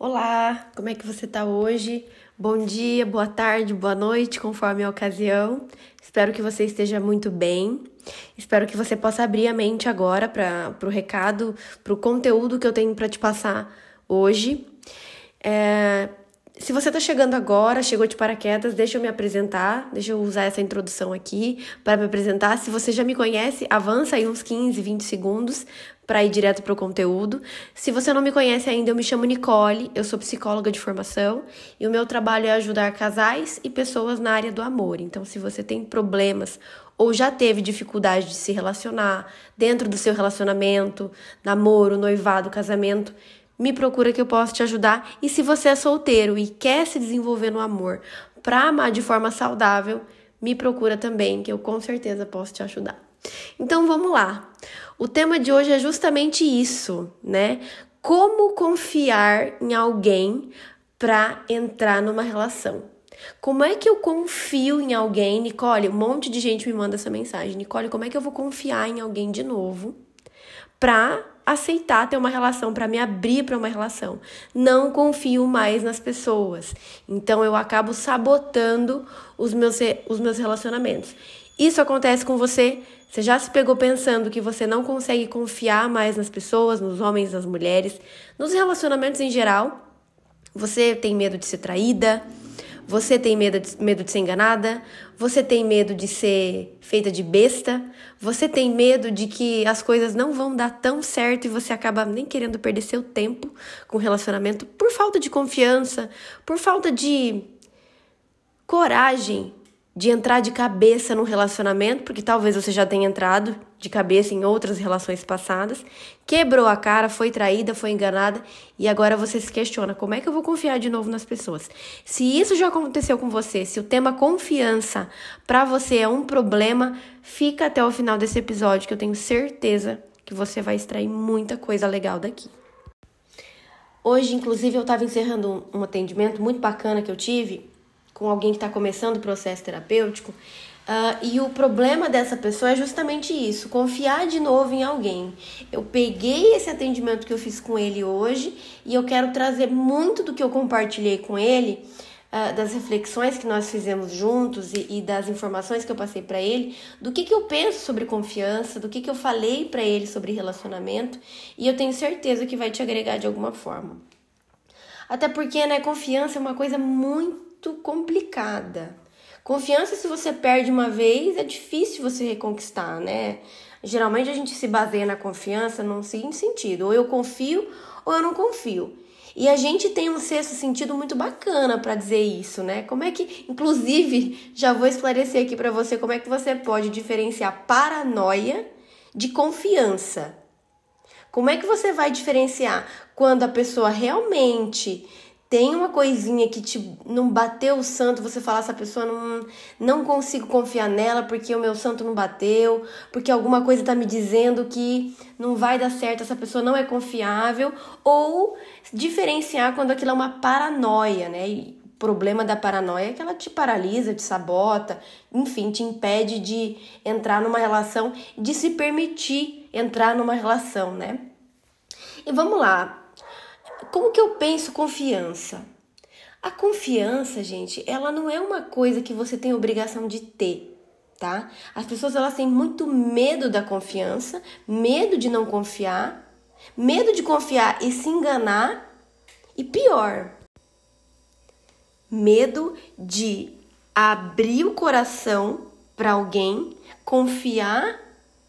Olá, como é que você tá hoje? Bom dia, boa tarde, boa noite, conforme a ocasião. Espero que você esteja muito bem. Espero que você possa abrir a mente agora para o recado, para o conteúdo que eu tenho para te passar hoje. É, se você está chegando agora, chegou de paraquedas, deixa eu me apresentar, deixa eu usar essa introdução aqui para me apresentar. Se você já me conhece, avança aí uns 15, 20 segundos para ir direto para o conteúdo. Se você não me conhece ainda, eu me chamo Nicole, eu sou psicóloga de formação e o meu trabalho é ajudar casais e pessoas na área do amor. Então, se você tem problemas ou já teve dificuldade de se relacionar dentro do seu relacionamento, namoro, noivado, casamento, me procura que eu posso te ajudar. E se você é solteiro e quer se desenvolver no amor para amar de forma saudável, me procura também, que eu com certeza posso te ajudar. Então vamos lá. O tema de hoje é justamente isso, né? Como confiar em alguém para entrar numa relação. Como é que eu confio em alguém, Nicole? Um monte de gente me manda essa mensagem. Nicole, como é que eu vou confiar em alguém de novo para aceitar ter uma relação, para me abrir para uma relação? Não confio mais nas pessoas. Então eu acabo sabotando os meus, os meus relacionamentos. Isso acontece com você? Você já se pegou pensando que você não consegue confiar mais nas pessoas, nos homens, nas mulheres, nos relacionamentos em geral? Você tem medo de ser traída? Você tem medo de, medo de ser enganada? Você tem medo de ser feita de besta? Você tem medo de que as coisas não vão dar tão certo e você acaba nem querendo perder seu tempo com o relacionamento por falta de confiança, por falta de coragem de entrar de cabeça num relacionamento, porque talvez você já tenha entrado de cabeça em outras relações passadas, quebrou a cara, foi traída, foi enganada e agora você se questiona: como é que eu vou confiar de novo nas pessoas? Se isso já aconteceu com você, se o tema confiança para você é um problema, fica até o final desse episódio que eu tenho certeza que você vai extrair muita coisa legal daqui. Hoje, inclusive, eu estava encerrando um atendimento muito bacana que eu tive com alguém que está começando o processo terapêutico. Uh, e o problema dessa pessoa é justamente isso: confiar de novo em alguém. Eu peguei esse atendimento que eu fiz com ele hoje e eu quero trazer muito do que eu compartilhei com ele, uh, das reflexões que nós fizemos juntos e, e das informações que eu passei para ele, do que, que eu penso sobre confiança, do que, que eu falei para ele sobre relacionamento, e eu tenho certeza que vai te agregar de alguma forma. Até porque, né, confiança é uma coisa muito muito complicada. Confiança, se você perde uma vez, é difícil você reconquistar, né? Geralmente a gente se baseia na confiança num seguinte sentido: ou eu confio ou eu não confio. E a gente tem um sexto sentido muito bacana para dizer isso, né? Como é que, inclusive, já vou esclarecer aqui para você como é que você pode diferenciar paranoia de confiança. Como é que você vai diferenciar quando a pessoa realmente tem uma coisinha que te não bateu o santo, você falar essa pessoa não não consigo confiar nela porque o meu santo não bateu, porque alguma coisa tá me dizendo que não vai dar certo, essa pessoa não é confiável, ou diferenciar quando aquilo é uma paranoia, né? E o problema da paranoia é que ela te paralisa, te sabota, enfim, te impede de entrar numa relação, de se permitir entrar numa relação, né? E vamos lá, como que eu penso confiança? A confiança, gente, ela não é uma coisa que você tem obrigação de ter, tá? As pessoas elas têm muito medo da confiança, medo de não confiar, medo de confiar e se enganar, e pior, medo de abrir o coração para alguém, confiar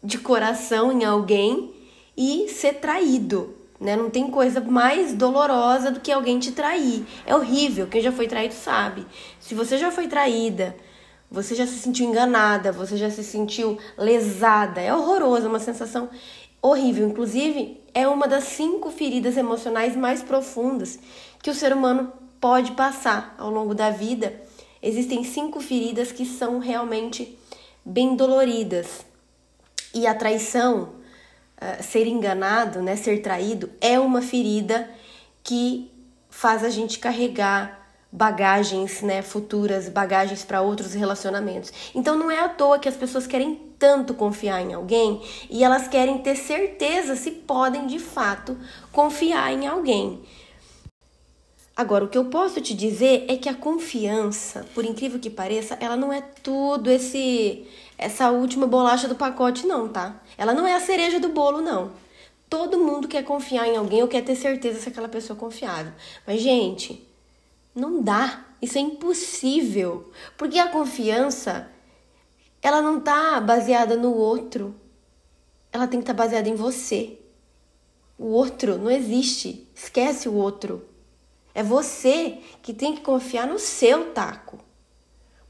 de coração em alguém e ser traído. Né? Não tem coisa mais dolorosa do que alguém te trair. É horrível. Quem já foi traído sabe. Se você já foi traída, você já se sentiu enganada, você já se sentiu lesada. É horroroso, é uma sensação horrível. Inclusive, é uma das cinco feridas emocionais mais profundas que o ser humano pode passar ao longo da vida. Existem cinco feridas que são realmente bem doloridas. E a traição uh, ser enganado, né, ser traído, é uma ferida que faz a gente carregar bagagens, né, futuras, bagagens para outros relacionamentos. Então não é à toa que as pessoas querem tanto confiar em alguém e elas querem ter certeza se podem de fato confiar em alguém. Agora, o que eu posso te dizer é que a confiança, por incrível que pareça, ela não é tudo esse essa última bolacha do pacote não, tá? Ela não é a cereja do bolo não. Todo mundo quer confiar em alguém ou quer ter certeza se aquela pessoa é confiável. Mas gente, não dá. Isso é impossível. Porque a confiança ela não tá baseada no outro. Ela tem que estar tá baseada em você. O outro não existe. Esquece o outro. É você que tem que confiar no seu taco.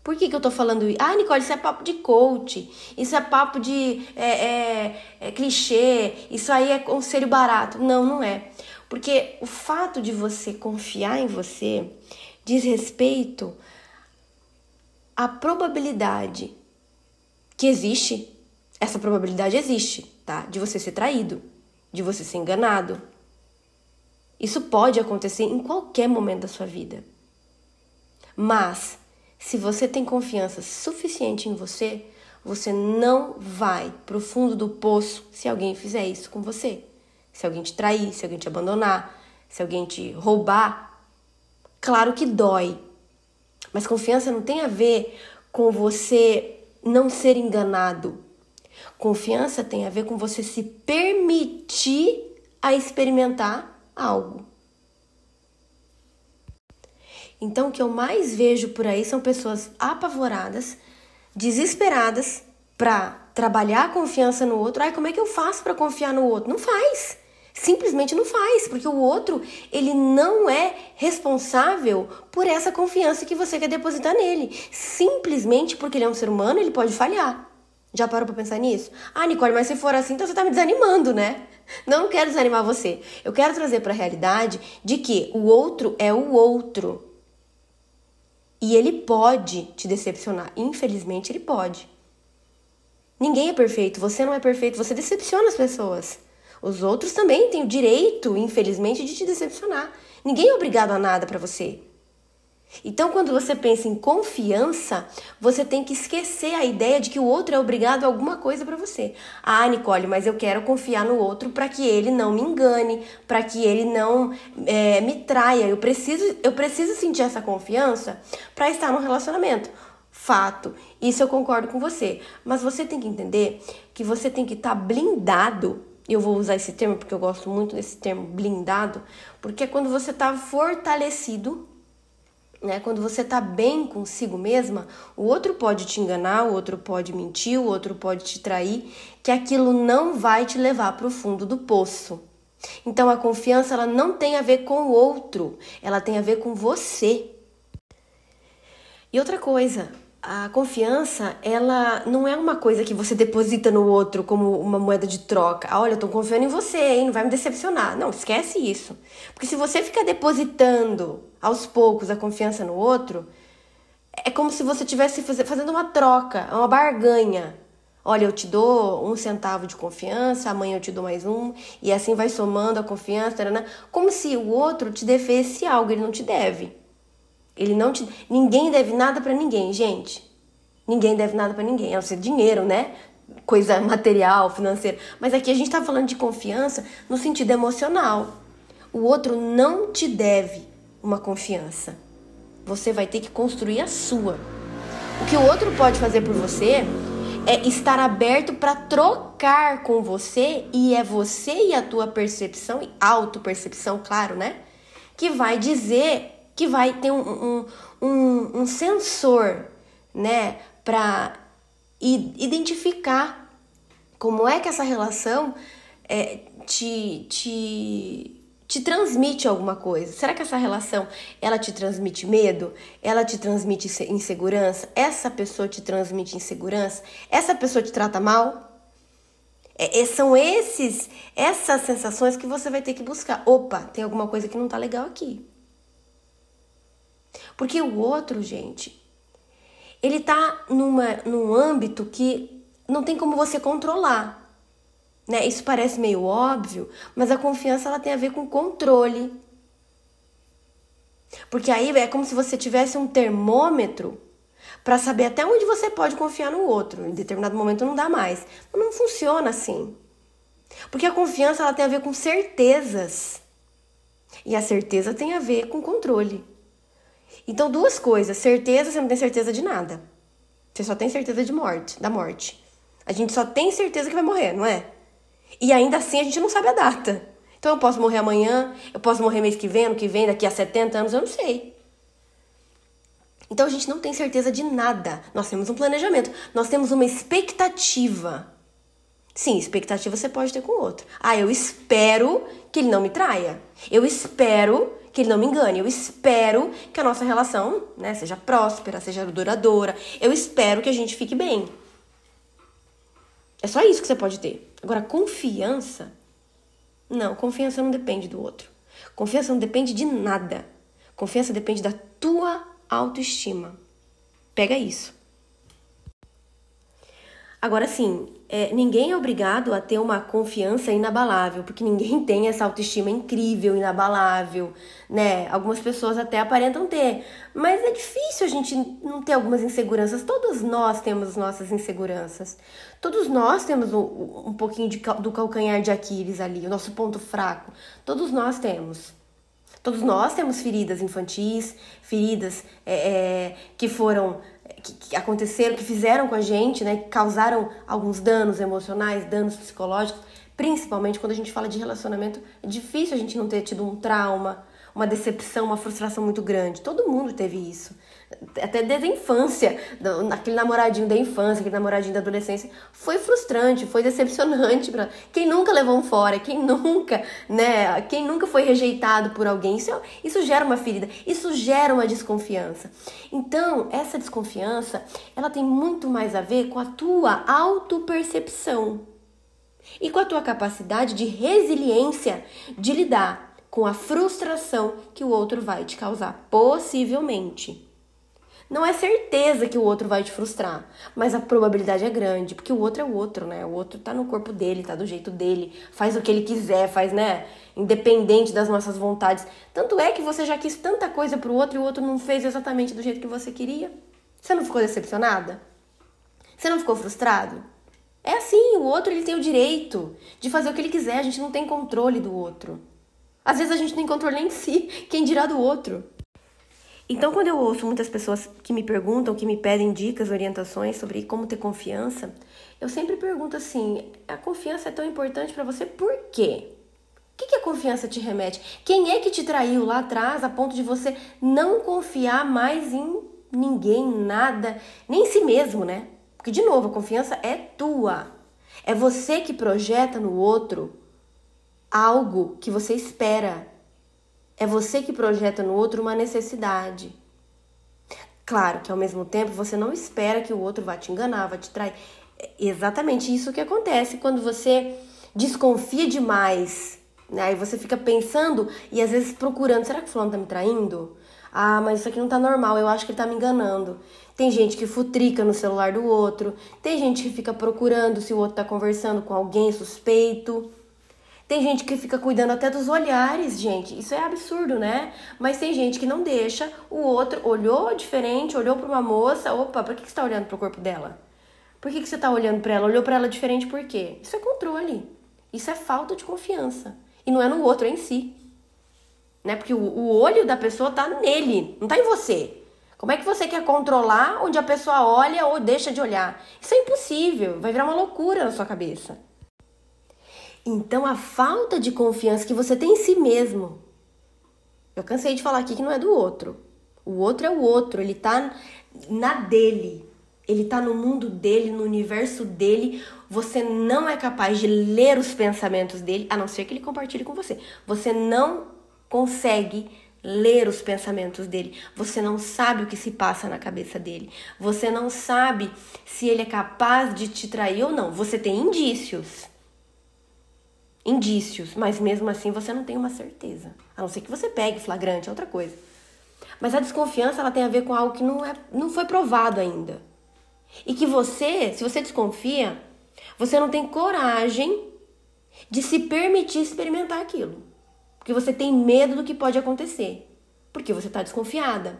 Por que, que eu tô falando isso? Ah, Nicole, isso é papo de coach, isso é papo de é, é, é, clichê, isso aí é conselho barato. Não, não é. Porque o fato de você confiar em você diz respeito à probabilidade que existe. Essa probabilidade existe, tá? De você ser traído, de você ser enganado, isso pode acontecer em qualquer momento da sua vida. Mas, se você tem confiança suficiente em você, você não vai para o fundo do poço se alguém fizer isso com você. Se alguém te trair, se alguém te abandonar, se alguém te roubar. Claro que dói. Mas confiança não tem a ver com você não ser enganado. Confiança tem a ver com você se permitir a experimentar algo. Então, o que eu mais vejo por aí são pessoas apavoradas, desesperadas para trabalhar a confiança no outro. Ai, como é que eu faço para confiar no outro? Não faz. Simplesmente não faz, porque o outro, ele não é responsável por essa confiança que você quer depositar nele. Simplesmente porque ele é um ser humano, ele pode falhar. Já parou para pensar nisso? Ah, Nicole, mas se for assim, então você tá me desanimando, né? Não quero desanimar você. Eu quero trazer para a realidade de que o outro é o outro. E ele pode te decepcionar. Infelizmente, ele pode. Ninguém é perfeito, você não é perfeito, você decepciona as pessoas. Os outros também têm o direito, infelizmente, de te decepcionar. Ninguém é obrigado a nada para você. Então, quando você pensa em confiança, você tem que esquecer a ideia de que o outro é obrigado a alguma coisa para você. Ah, Nicole, mas eu quero confiar no outro para que ele não me engane, para que ele não é, me traia. Eu preciso, eu preciso sentir essa confiança para estar no relacionamento. Fato, isso eu concordo com você. Mas você tem que entender que você tem que estar tá blindado eu vou usar esse termo porque eu gosto muito desse termo blindado, porque é quando você está fortalecido né? Quando você tá bem consigo mesma, o outro pode te enganar, o outro pode mentir, o outro pode te trair, que aquilo não vai te levar para o fundo do poço. Então a confiança ela não tem a ver com o outro, ela tem a ver com você. E outra coisa, a confiança, ela não é uma coisa que você deposita no outro como uma moeda de troca. Ah, olha, eu tô confiando em você, hein? Não vai me decepcionar. Não, esquece isso. Porque se você ficar depositando aos poucos a confiança no outro, é como se você estivesse fazendo uma troca, uma barganha. Olha, eu te dou um centavo de confiança, amanhã eu te dou mais um, e assim vai somando a confiança, como se o outro te devesse algo, ele não te deve. Ele não te. Ninguém deve nada para ninguém, gente. Ninguém deve nada para ninguém, a não ser dinheiro, né? Coisa material, financeira. Mas aqui a gente tá falando de confiança no sentido emocional. O outro não te deve uma confiança. Você vai ter que construir a sua. O que o outro pode fazer por você é estar aberto para trocar com você e é você e a tua percepção e autopercepção, claro, né? Que vai dizer que vai ter um, um, um, um sensor, né, para identificar como é que essa relação é, te, te, te transmite alguma coisa. Será que essa relação ela te transmite medo? Ela te transmite insegurança? Essa pessoa te transmite insegurança? Essa pessoa te trata mal? É, é, são esses essas sensações que você vai ter que buscar. Opa, tem alguma coisa que não tá legal aqui. Porque o outro, gente, ele tá numa, num âmbito que não tem como você controlar. Né? Isso parece meio óbvio, mas a confiança ela tem a ver com controle. Porque aí é como se você tivesse um termômetro para saber até onde você pode confiar no outro. Em determinado momento não dá mais. Não funciona assim. Porque a confiança ela tem a ver com certezas. E a certeza tem a ver com controle. Então, duas coisas. Certeza, você não tem certeza de nada. Você só tem certeza de morte, da morte. A gente só tem certeza que vai morrer, não é? E ainda assim a gente não sabe a data. Então eu posso morrer amanhã, eu posso morrer mês que vem, ano que vem, daqui a 70 anos, eu não sei. Então a gente não tem certeza de nada. Nós temos um planejamento, nós temos uma expectativa. Sim, expectativa você pode ter com o outro. Ah, eu espero que ele não me traia. Eu espero que ele não me engane. Eu espero que a nossa relação né, seja próspera, seja duradoura. Eu espero que a gente fique bem. É só isso que você pode ter. Agora, confiança. Não, confiança não depende do outro. Confiança não depende de nada. Confiança depende da tua autoestima. Pega isso. Agora sim, é, ninguém é obrigado a ter uma confiança inabalável, porque ninguém tem essa autoestima incrível, inabalável, né? Algumas pessoas até aparentam ter, mas é difícil a gente não ter algumas inseguranças. Todos nós temos nossas inseguranças. Todos nós temos um, um pouquinho de, do calcanhar de Aquiles ali, o nosso ponto fraco. Todos nós temos. Todos nós temos feridas infantis, feridas é, é, que foram que, que, aconteceram, que fizeram com a gente, né, que causaram alguns danos emocionais, danos psicológicos, principalmente quando a gente fala de relacionamento, é difícil a gente não ter tido um trauma, uma decepção, uma frustração muito grande. Todo mundo teve isso até desde a infância, aquele namoradinho da infância, aquele namoradinho da adolescência, foi frustrante, foi decepcionante para quem nunca levou um fora, quem nunca, né, quem nunca foi rejeitado por alguém, isso, isso gera uma ferida, isso gera uma desconfiança. Então, essa desconfiança, ela tem muito mais a ver com a tua autopercepção e com a tua capacidade de resiliência de lidar com a frustração que o outro vai te causar, possivelmente. Não é certeza que o outro vai te frustrar, mas a probabilidade é grande, porque o outro é o outro, né? O outro tá no corpo dele, tá do jeito dele, faz o que ele quiser, faz, né? Independente das nossas vontades. Tanto é que você já quis tanta coisa pro outro e o outro não fez exatamente do jeito que você queria. Você não ficou decepcionada? Você não ficou frustrado? É assim, o outro ele tem o direito de fazer o que ele quiser, a gente não tem controle do outro. Às vezes a gente não tem controle nem em si, quem dirá do outro. Então, quando eu ouço muitas pessoas que me perguntam, que me pedem dicas, orientações sobre como ter confiança, eu sempre pergunto assim: a confiança é tão importante para você por quê? O que, que a confiança te remete? Quem é que te traiu lá atrás a ponto de você não confiar mais em ninguém, nada, nem em si mesmo, né? Porque, de novo, a confiança é tua. É você que projeta no outro algo que você espera, é você que projeta no outro uma necessidade. Claro que ao mesmo tempo você não espera que o outro vá te enganar, vá te trair. É exatamente isso que acontece quando você desconfia demais. Né? Aí você fica pensando e às vezes procurando: será que o fulano tá me traindo? Ah, mas isso aqui não tá normal, eu acho que ele tá me enganando. Tem gente que futrica no celular do outro, tem gente que fica procurando se o outro tá conversando com alguém suspeito. Tem gente que fica cuidando até dos olhares, gente. Isso é absurdo, né? Mas tem gente que não deixa o outro olhou diferente, olhou para uma moça, opa, por que, você está olhando para o corpo dela? Por que, você está olhando para ela? Olhou para ela diferente por quê? Isso é controle. Isso é falta de confiança. E não é no outro, é em si. Né? Porque o, o olho da pessoa tá nele, não tá em você. Como é que você quer controlar onde a pessoa olha ou deixa de olhar? Isso é impossível, vai virar uma loucura na sua cabeça. Então a falta de confiança que você tem em si mesmo. Eu cansei de falar aqui que não é do outro. O outro é o outro, ele tá na dele. Ele tá no mundo dele, no universo dele. Você não é capaz de ler os pensamentos dele, a não ser que ele compartilhe com você. Você não consegue ler os pensamentos dele. Você não sabe o que se passa na cabeça dele. Você não sabe se ele é capaz de te trair ou não. Você tem indícios indícios, mas mesmo assim você não tem uma certeza. A não ser que você pegue flagrante, é outra coisa. Mas a desconfiança ela tem a ver com algo que não, é, não foi provado ainda. E que você, se você desconfia, você não tem coragem de se permitir experimentar aquilo. Porque você tem medo do que pode acontecer. Porque você está desconfiada.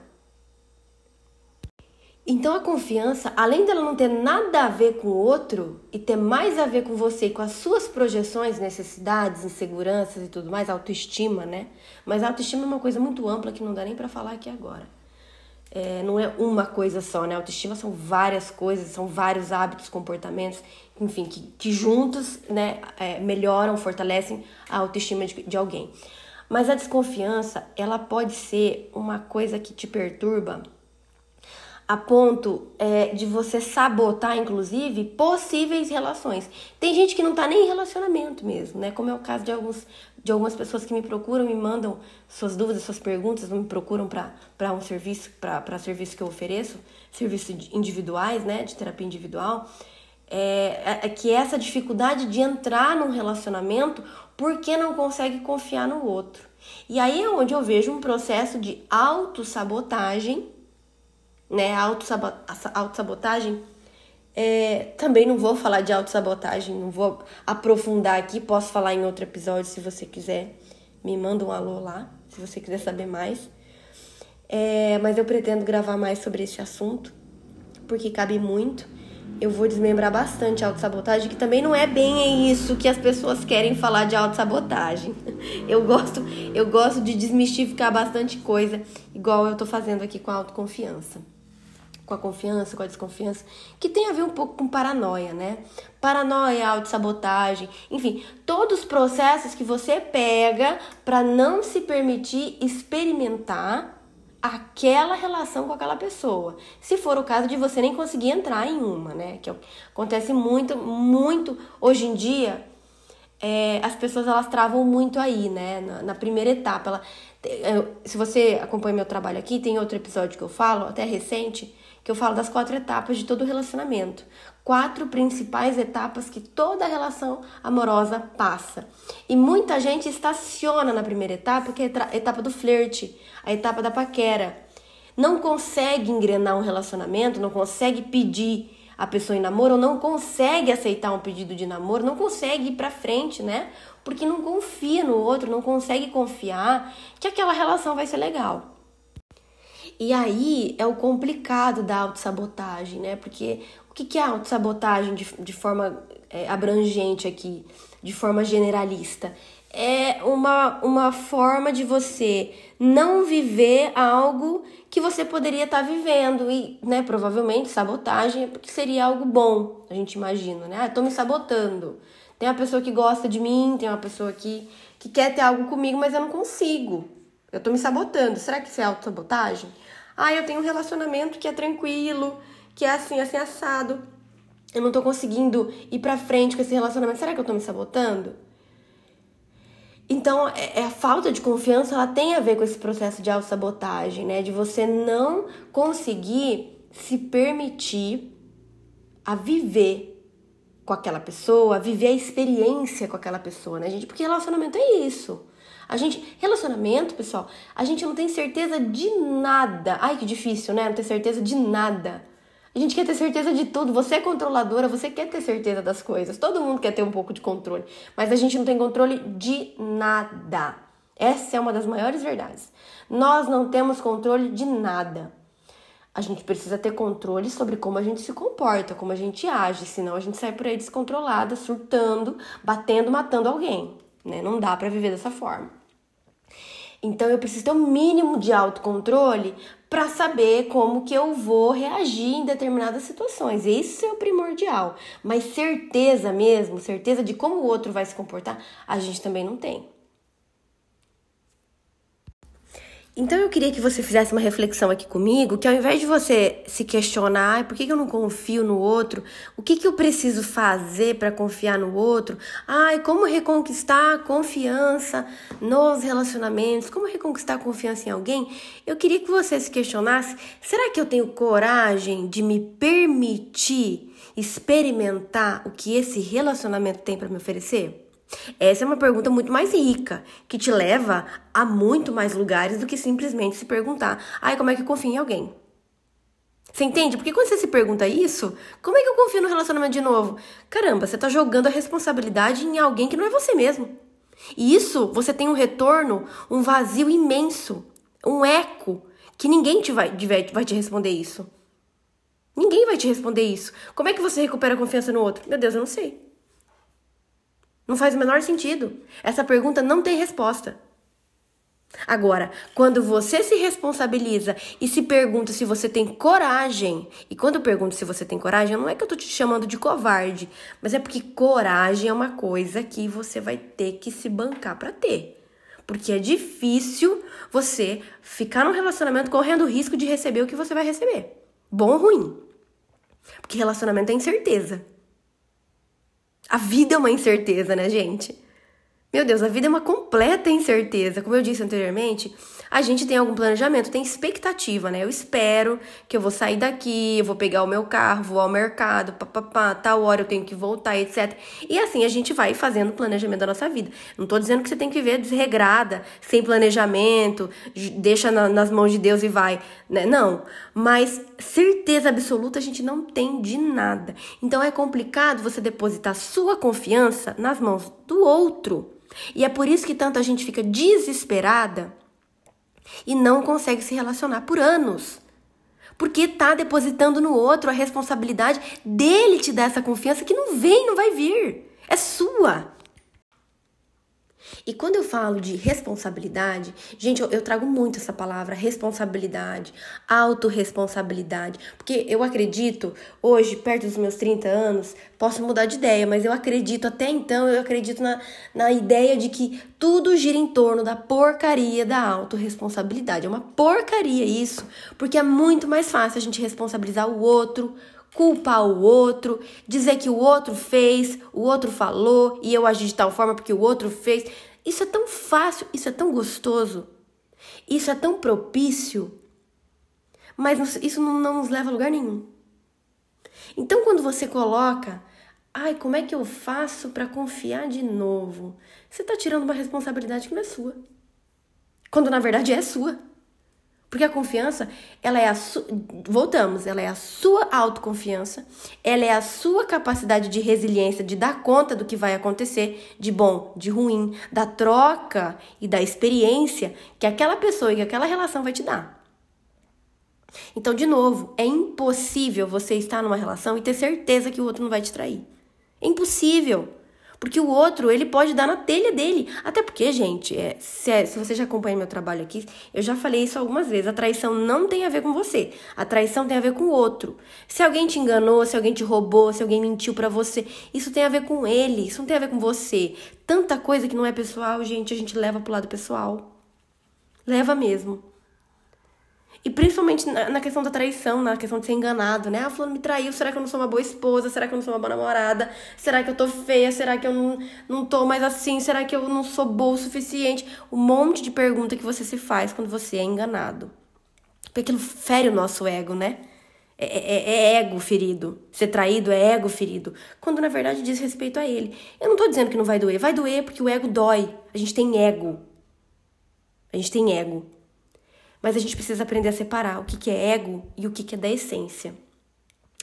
Então a confiança, além dela não ter nada a ver com o outro e ter mais a ver com você e com as suas projeções, necessidades, inseguranças e tudo mais, autoestima, né? Mas a autoestima é uma coisa muito ampla que não dá nem para falar aqui agora. É, não é uma coisa só, né? Autoestima são várias coisas, são vários hábitos, comportamentos, enfim, que, que juntos né, é, melhoram, fortalecem a autoestima de, de alguém. Mas a desconfiança, ela pode ser uma coisa que te perturba a ponto é, de você sabotar, inclusive, possíveis relações. Tem gente que não tá nem em relacionamento mesmo, né? Como é o caso de, alguns, de algumas pessoas que me procuram, me mandam suas dúvidas, suas perguntas, me procuram para um serviço, para serviço que eu ofereço, serviços individuais, né? De terapia individual. É, é, é que essa dificuldade de entrar num relacionamento porque não consegue confiar no outro. E aí é onde eu vejo um processo de autossabotagem né? Autossabotagem. É, também não vou falar de autossabotagem, não vou aprofundar aqui, posso falar em outro episódio se você quiser. Me manda um alô lá, se você quiser saber mais. É, mas eu pretendo gravar mais sobre esse assunto, porque cabe muito. Eu vou desmembrar bastante a autossabotagem, que também não é bem isso que as pessoas querem falar de autossabotagem. Eu gosto, eu gosto de desmistificar bastante coisa, igual eu tô fazendo aqui com a autoconfiança com a confiança, com a desconfiança, que tem a ver um pouco com paranoia, né? Paranoia, autossabotagem, enfim, todos os processos que você pega para não se permitir experimentar aquela relação com aquela pessoa. Se for o caso de você nem conseguir entrar em uma, né? Que acontece muito, muito hoje em dia. É, as pessoas elas travam muito aí, né? Na, na primeira etapa. Ela, se você acompanha meu trabalho aqui, tem outro episódio que eu falo, até recente, que eu falo das quatro etapas de todo relacionamento. Quatro principais etapas que toda relação amorosa passa. E muita gente estaciona na primeira etapa, que é a etapa do flerte, a etapa da paquera. Não consegue engrenar um relacionamento, não consegue pedir a pessoa em namoro, ou não consegue aceitar um pedido de namoro, não consegue ir pra frente, né? Porque não confia no outro, não consegue confiar que aquela relação vai ser legal. E aí é o complicado da autossabotagem, né? Porque o que é autossabotagem de, de forma é, abrangente aqui, de forma generalista? É uma, uma forma de você não viver algo que você poderia estar tá vivendo. E, né, provavelmente, sabotagem é porque seria algo bom, a gente imagina, né? Ah, tô me sabotando. Tem uma pessoa que gosta de mim, tem uma pessoa que, que quer ter algo comigo, mas eu não consigo. Eu tô me sabotando. Será que isso é autossabotagem? Ah, eu tenho um relacionamento que é tranquilo, que é assim, assim, assado. Eu não tô conseguindo ir pra frente com esse relacionamento. Será que eu tô me sabotando? Então, é, é a falta de confiança, ela tem a ver com esse processo de autossabotagem, né? De você não conseguir se permitir a viver com aquela pessoa, viver a experiência com aquela pessoa, né, gente? Porque relacionamento é isso. A gente, relacionamento, pessoal, a gente não tem certeza de nada. Ai, que difícil, né? Não ter certeza de nada. A gente quer ter certeza de tudo. Você é controladora, você quer ter certeza das coisas. Todo mundo quer ter um pouco de controle, mas a gente não tem controle de nada. Essa é uma das maiores verdades. Nós não temos controle de nada. A gente precisa ter controle sobre como a gente se comporta, como a gente age, senão a gente sai por aí descontrolada, surtando, batendo, matando alguém, né? Não dá para viver dessa forma. Então eu preciso ter um mínimo de autocontrole para saber como que eu vou reagir em determinadas situações. Isso é o primordial. Mas certeza mesmo, certeza de como o outro vai se comportar, a gente também não tem. Então eu queria que você fizesse uma reflexão aqui comigo, que ao invés de você se questionar, por que, eu não confio no outro? O que, que eu preciso fazer para confiar no outro? Ai, como reconquistar a confiança nos relacionamentos? Como reconquistar a confiança em alguém? Eu queria que você se questionasse: será que eu tenho coragem de me permitir experimentar o que esse relacionamento tem para me oferecer? Essa é uma pergunta muito mais rica, que te leva a muito mais lugares do que simplesmente se perguntar: ai, como é que eu confio em alguém? Você entende? Porque quando você se pergunta isso, como é que eu confio no relacionamento de novo? Caramba, você tá jogando a responsabilidade em alguém que não é você mesmo. E isso você tem um retorno, um vazio imenso, um eco, que ninguém te vai, vai te responder isso. Ninguém vai te responder isso. Como é que você recupera a confiança no outro? Meu Deus, eu não sei. Não faz o menor sentido. Essa pergunta não tem resposta. Agora, quando você se responsabiliza e se pergunta se você tem coragem, e quando eu pergunto se você tem coragem, não é que eu tô te chamando de covarde, mas é porque coragem é uma coisa que você vai ter que se bancar para ter. Porque é difícil você ficar num relacionamento correndo o risco de receber o que você vai receber. Bom ou ruim. Porque relacionamento é incerteza. A vida é uma incerteza, né, gente? Meu Deus, a vida é uma completa incerteza. Como eu disse anteriormente, a gente tem algum planejamento, tem expectativa, né? Eu espero que eu vou sair daqui, eu vou pegar o meu carro, vou ao mercado, papapá, tal hora eu tenho que voltar, etc. E assim a gente vai fazendo o planejamento da nossa vida. Não tô dizendo que você tem que viver desregrada, sem planejamento, deixa na, nas mãos de Deus e vai, né? Não. Mas certeza absoluta a gente não tem de nada. Então é complicado você depositar sua confiança nas mãos do outro. E é por isso que tanta gente fica desesperada e não consegue se relacionar por anos. Porque tá depositando no outro a responsabilidade dele te dar essa confiança que não vem, não vai vir. É sua. E quando eu falo de responsabilidade, gente, eu, eu trago muito essa palavra, responsabilidade, autorresponsabilidade, porque eu acredito, hoje, perto dos meus 30 anos, posso mudar de ideia, mas eu acredito, até então, eu acredito na, na ideia de que tudo gira em torno da porcaria da autorresponsabilidade. É uma porcaria isso, porque é muito mais fácil a gente responsabilizar o outro culpar o outro, dizer que o outro fez, o outro falou e eu agi de tal forma porque o outro fez. Isso é tão fácil, isso é tão gostoso, isso é tão propício, mas isso não, nos leva a lugar nenhum. Então, quando você coloca, ai, como é que eu faço para confiar de novo? Você está tirando uma responsabilidade que não é sua, quando na verdade é sua. Porque a confiança, ela é a voltamos, ela é a sua autoconfiança, ela é a sua capacidade de resiliência de dar conta do que vai acontecer, de bom, de ruim, da troca e da experiência que aquela pessoa e que aquela relação vai te dar. Então, de novo, é impossível você estar numa relação e ter certeza que o outro não vai te trair. É impossível. Porque o outro, ele pode dar na telha dele. Até porque, gente, é, se, é, se você já acompanha meu trabalho aqui, eu já falei isso algumas vezes. A traição não tem a ver com você. A traição tem a ver com o outro. Se alguém te enganou, se alguém te roubou, se alguém mentiu para você, isso tem a ver com ele. Isso não tem a ver com você. Tanta coisa que não é pessoal, gente, a gente leva pro lado pessoal. Leva mesmo. E principalmente na questão da traição, na questão de ser enganado, né? Ah, fulano me traiu, será que eu não sou uma boa esposa? Será que eu não sou uma boa namorada? Será que eu tô feia? Será que eu não, não tô mais assim? Será que eu não sou boa o suficiente? Um monte de pergunta que você se faz quando você é enganado. Porque aquilo fere o nosso ego, né? É, é, é, ego ferido. Ser traído é ego ferido. Quando na verdade diz respeito a ele. Eu não tô dizendo que não vai doer. Vai doer porque o ego dói. A gente tem ego. A gente tem ego. Mas a gente precisa aprender a separar o que, que é ego e o que, que é da essência.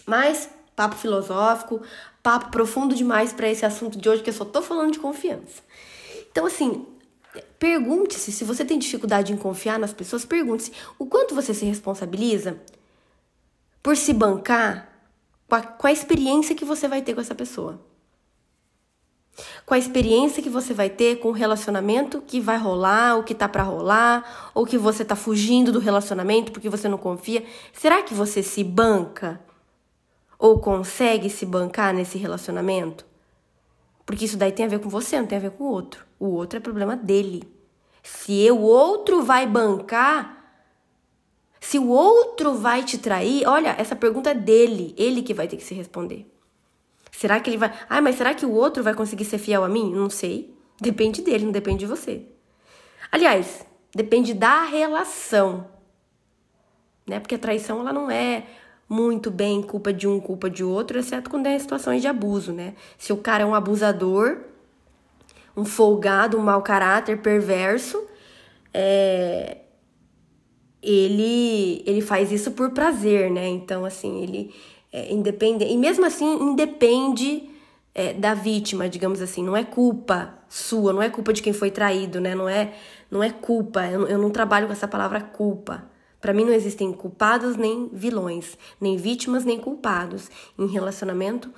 Mas, papo filosófico, papo profundo demais para esse assunto de hoje, que eu só tô falando de confiança. Então, assim, pergunte-se, se você tem dificuldade em confiar nas pessoas, pergunte-se o quanto você se responsabiliza por se bancar com a, com a experiência que você vai ter com essa pessoa com a experiência que você vai ter com o relacionamento que vai rolar, o que tá para rolar, ou que você tá fugindo do relacionamento porque você não confia. Será que você se banca? Ou consegue se bancar nesse relacionamento? Porque isso daí tem a ver com você, não tem a ver com o outro. O outro é problema dele. Se o outro vai bancar, se o outro vai te trair, olha, essa pergunta é dele, ele que vai ter que se responder. Será que ele vai. Ah, mas será que o outro vai conseguir ser fiel a mim? Não sei. Depende dele, não depende de você. Aliás, depende da relação. Né? Porque a traição ela não é muito bem culpa de um, culpa de outro, exceto quando é situações de abuso, né? Se o cara é um abusador, um folgado, um mau caráter, perverso, é... ele ele faz isso por prazer, né? Então assim, ele é, independente. E mesmo assim, independe é, da vítima, digamos assim. Não é culpa sua, não é culpa de quem foi traído, né? Não é, não é culpa. Eu, eu não trabalho com essa palavra culpa. Para mim não existem culpados nem vilões, nem vítimas nem culpados. Em relacionamento,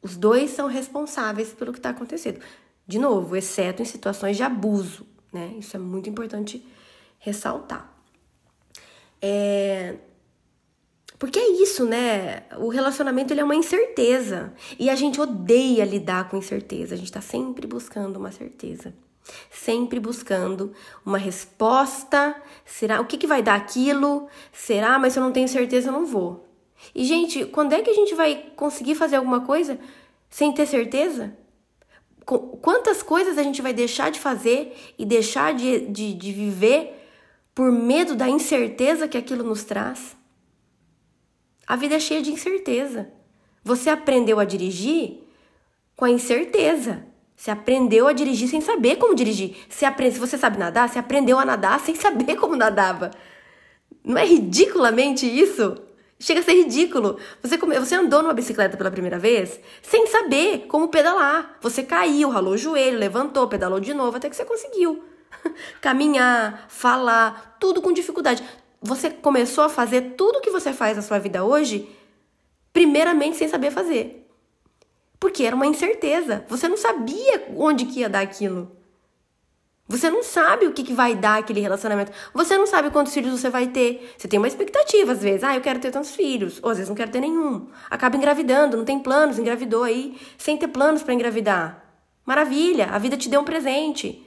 os dois são responsáveis pelo que está acontecendo. De novo, exceto em situações de abuso, né? Isso é muito importante ressaltar. É... Porque é isso, né? O relacionamento ele é uma incerteza. E a gente odeia lidar com incerteza. A gente está sempre buscando uma certeza. Sempre buscando uma resposta. Será? O que, que vai dar aquilo? Será? Mas se eu não tenho certeza, eu não vou. E, gente, quando é que a gente vai conseguir fazer alguma coisa sem ter certeza? Quantas coisas a gente vai deixar de fazer e deixar de, de, de viver por medo da incerteza que aquilo nos traz? A vida é cheia de incerteza. Você aprendeu a dirigir com a incerteza. Você aprendeu a dirigir sem saber como dirigir. Você aprende, se você sabe nadar, você aprendeu a nadar sem saber como nadava. Não é ridiculamente isso? Chega a ser ridículo. Você, come, você andou numa bicicleta pela primeira vez sem saber como pedalar. Você caiu, ralou o joelho, levantou, pedalou de novo até que você conseguiu. Caminhar, falar, tudo com dificuldade. Você começou a fazer tudo que você faz na sua vida hoje, primeiramente sem saber fazer. Porque era uma incerteza. Você não sabia onde que ia dar aquilo. Você não sabe o que, que vai dar aquele relacionamento. Você não sabe quantos filhos você vai ter. Você tem uma expectativa, às vezes. Ah, eu quero ter tantos filhos. Ou às vezes não quero ter nenhum. Acaba engravidando, não tem planos, engravidou aí, sem ter planos para engravidar. Maravilha, a vida te deu um presente.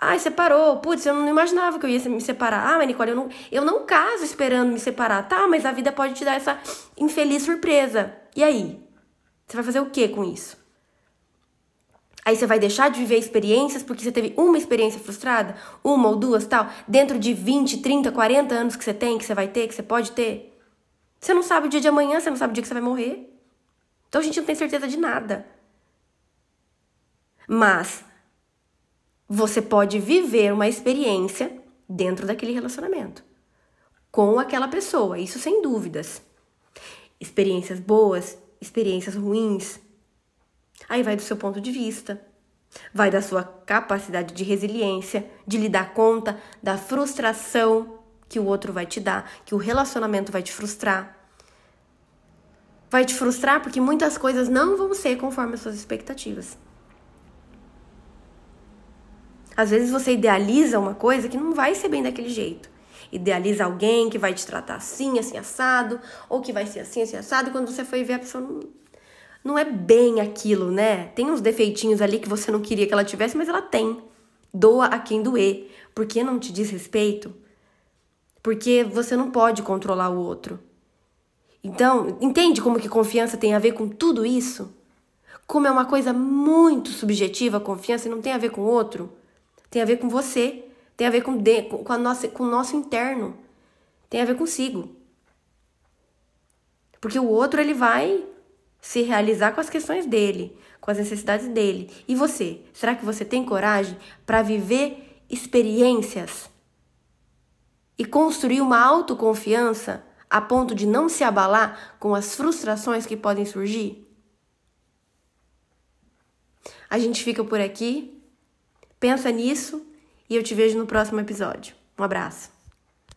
Ah, separou. Putz, eu não imaginava que eu ia me separar. Ah, mas Nicole, eu não, eu não caso esperando me separar. Tá, mas a vida pode te dar essa infeliz surpresa. E aí? Você vai fazer o que com isso? Aí você vai deixar de viver experiências porque você teve uma experiência frustrada, uma ou duas, tal, dentro de 20, 30, 40 anos que você tem, que você vai ter, que você pode ter. Você não sabe o dia de amanhã, você não sabe o dia que você vai morrer. Então a gente não tem certeza de nada. Mas você pode viver uma experiência dentro daquele relacionamento com aquela pessoa, isso sem dúvidas. Experiências boas, experiências ruins. Aí vai do seu ponto de vista, vai da sua capacidade de resiliência, de lhe dar conta da frustração que o outro vai te dar, que o relacionamento vai te frustrar. Vai te frustrar porque muitas coisas não vão ser conforme as suas expectativas. Às vezes você idealiza uma coisa que não vai ser bem daquele jeito idealiza alguém que vai te tratar assim, assim, assado, ou que vai ser assim, assim, assado, e quando você foi ver a pessoa não, não é bem aquilo, né? Tem uns defeitinhos ali que você não queria que ela tivesse, mas ela tem. Doa a quem doer. Porque não te diz respeito? Porque você não pode controlar o outro. Então, entende como que confiança tem a ver com tudo isso? Como é uma coisa muito subjetiva confiança e não tem a ver com o outro? Tem a ver com você. Tem a ver com, de, com, a nossa, com o nosso interno. Tem a ver consigo. Porque o outro ele vai se realizar com as questões dele, com as necessidades dele. E você? Será que você tem coragem para viver experiências e construir uma autoconfiança a ponto de não se abalar com as frustrações que podem surgir? A gente fica por aqui. Pensa nisso e eu te vejo no próximo episódio. Um abraço.